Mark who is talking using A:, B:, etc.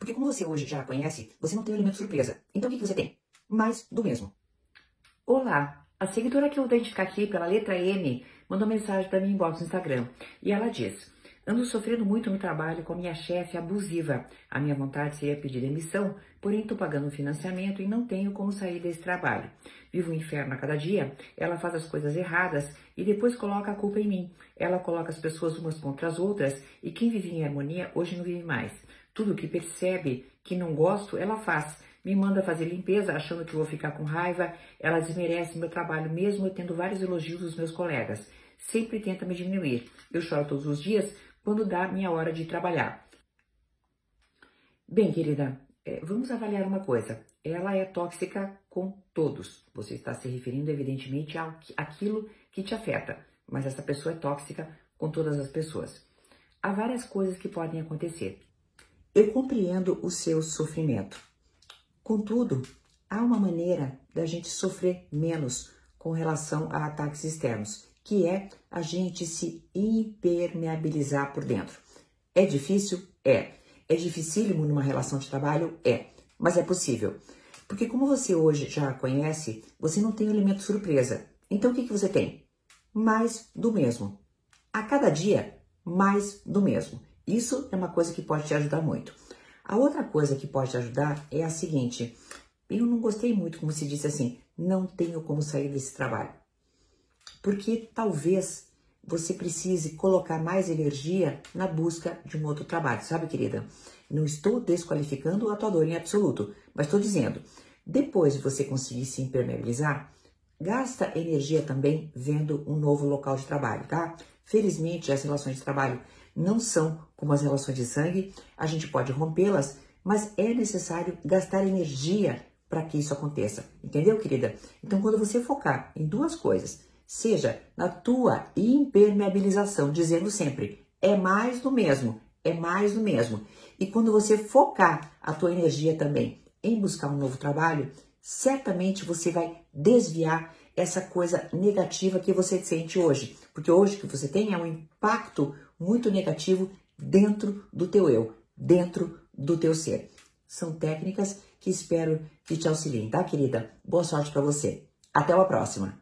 A: Porque como você hoje já a conhece, você não tem o elemento surpresa. Então o que, você tem? Mais do mesmo.
B: Olá, a seguidora que eu vou identificar aqui pela letra M mandou mensagem para mim inbox no Instagram e ela diz: Ando sofrendo muito no trabalho com a minha chefe abusiva. A minha vontade seria pedir demissão, porém estou pagando financiamento e não tenho como sair desse trabalho. Vivo um inferno a cada dia. Ela faz as coisas erradas e depois coloca a culpa em mim. Ela coloca as pessoas umas contra as outras e quem vivia em harmonia hoje não vive mais. Tudo que percebe que não gosto, ela faz. Me manda fazer limpeza achando que vou ficar com raiva. Ela desmerece meu trabalho mesmo eu tendo vários elogios dos meus colegas. Sempre tenta me diminuir. Eu choro todos os dias quando dá minha hora de trabalhar. Bem, querida, é, vamos avaliar uma coisa. Ela é tóxica com todos. Você está se referindo, evidentemente, àquilo que te afeta, mas essa pessoa é tóxica com todas as pessoas. Há várias coisas que podem acontecer.
A: Eu compreendo o seu sofrimento. Contudo, há uma maneira da gente sofrer menos com relação a ataques externos que é a gente se impermeabilizar por dentro. É difícil? É. É dificílimo numa relação de trabalho? É. Mas é possível. Porque como você hoje já conhece, você não tem elemento surpresa. Então o que, que você tem? Mais do mesmo. A cada dia, mais do mesmo. Isso é uma coisa que pode te ajudar muito. A outra coisa que pode te ajudar é a seguinte: eu não gostei muito, como se disse assim, não tenho como sair desse trabalho porque talvez você precise colocar mais energia na busca de um outro trabalho, sabe, querida? Não estou desqualificando a tua dor em absoluto, mas estou dizendo, depois de você conseguir se impermeabilizar, gasta energia também vendo um novo local de trabalho, tá? Felizmente, as relações de trabalho não são como as relações de sangue, a gente pode rompê-las, mas é necessário gastar energia para que isso aconteça, entendeu, querida? Então, quando você focar em duas coisas, seja na tua impermeabilização, dizendo sempre: é mais do mesmo, é mais do mesmo. E quando você focar a tua energia também em buscar um novo trabalho, certamente você vai desviar essa coisa negativa que você sente hoje, porque hoje o que você tem é um impacto muito negativo dentro do teu eu, dentro do teu ser. São técnicas que espero que te auxiliem, tá, querida? Boa sorte para você. Até a próxima.